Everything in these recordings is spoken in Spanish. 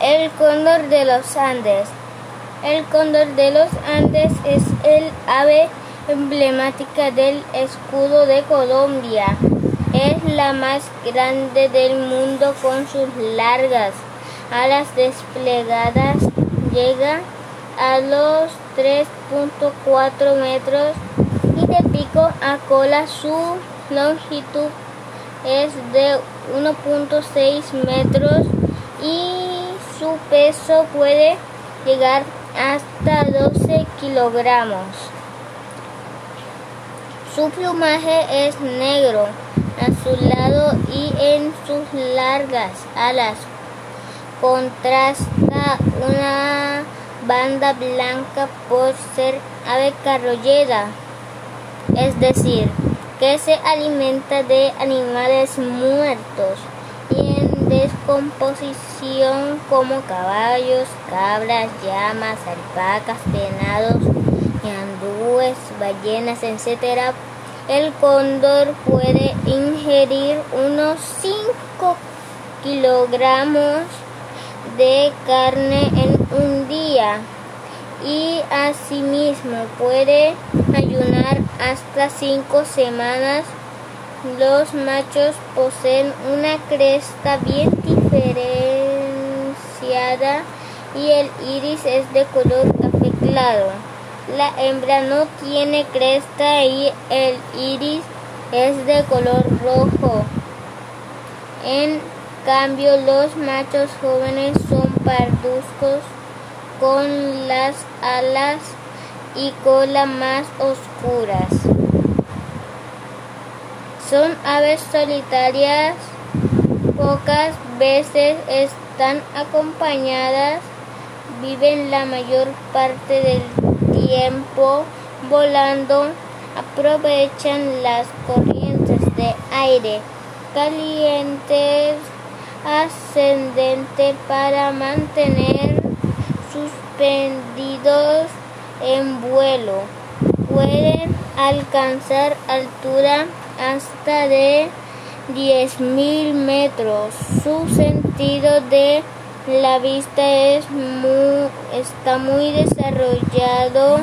El cóndor de los Andes. El cóndor de los Andes es el ave emblemática del escudo de Colombia. Es la más grande del mundo con sus largas alas desplegadas. Llega a los 3.4 metros y de pico a cola su longitud es de 1.6 metros y su peso puede llegar hasta 12 kilogramos. Su plumaje es negro, azulado y en sus largas alas contrasta una banda blanca por ser ave carrollera, es decir, que se alimenta de animales muertos descomposición como caballos, cabras, llamas, alpacas, venados, ñandúes, ballenas, etc. El cóndor puede ingerir unos 5 kilogramos de carne en un día y asimismo puede ayunar hasta cinco semanas. Los machos poseen una cresta bien diferenciada y el iris es de color café claro. La hembra no tiene cresta y el iris es de color rojo. En cambio, los machos jóvenes son parduzcos con las alas y cola más oscuras. Son aves solitarias, pocas veces están acompañadas, viven la mayor parte del tiempo volando, aprovechan las corrientes de aire calientes ascendente para mantener suspendidos en vuelo. Pueden alcanzar altura hasta de 10.000 metros. Su sentido de la vista es muy, está muy desarrollado,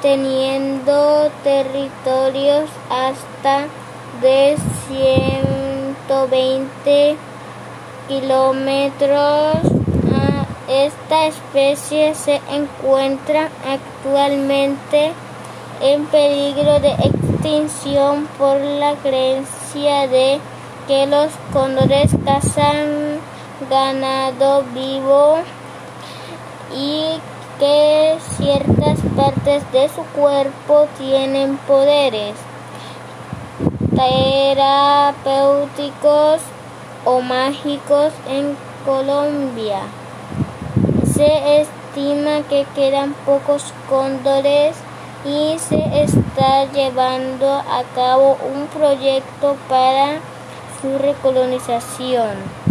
teniendo territorios hasta de 120 kilómetros. Esta especie se encuentra actualmente en peligro de extinción por la creencia de que los cóndores cazan ganado vivo y que ciertas partes de su cuerpo tienen poderes terapéuticos o mágicos en Colombia. Se estima que quedan pocos cóndores y se está llevando a cabo un proyecto para su recolonización.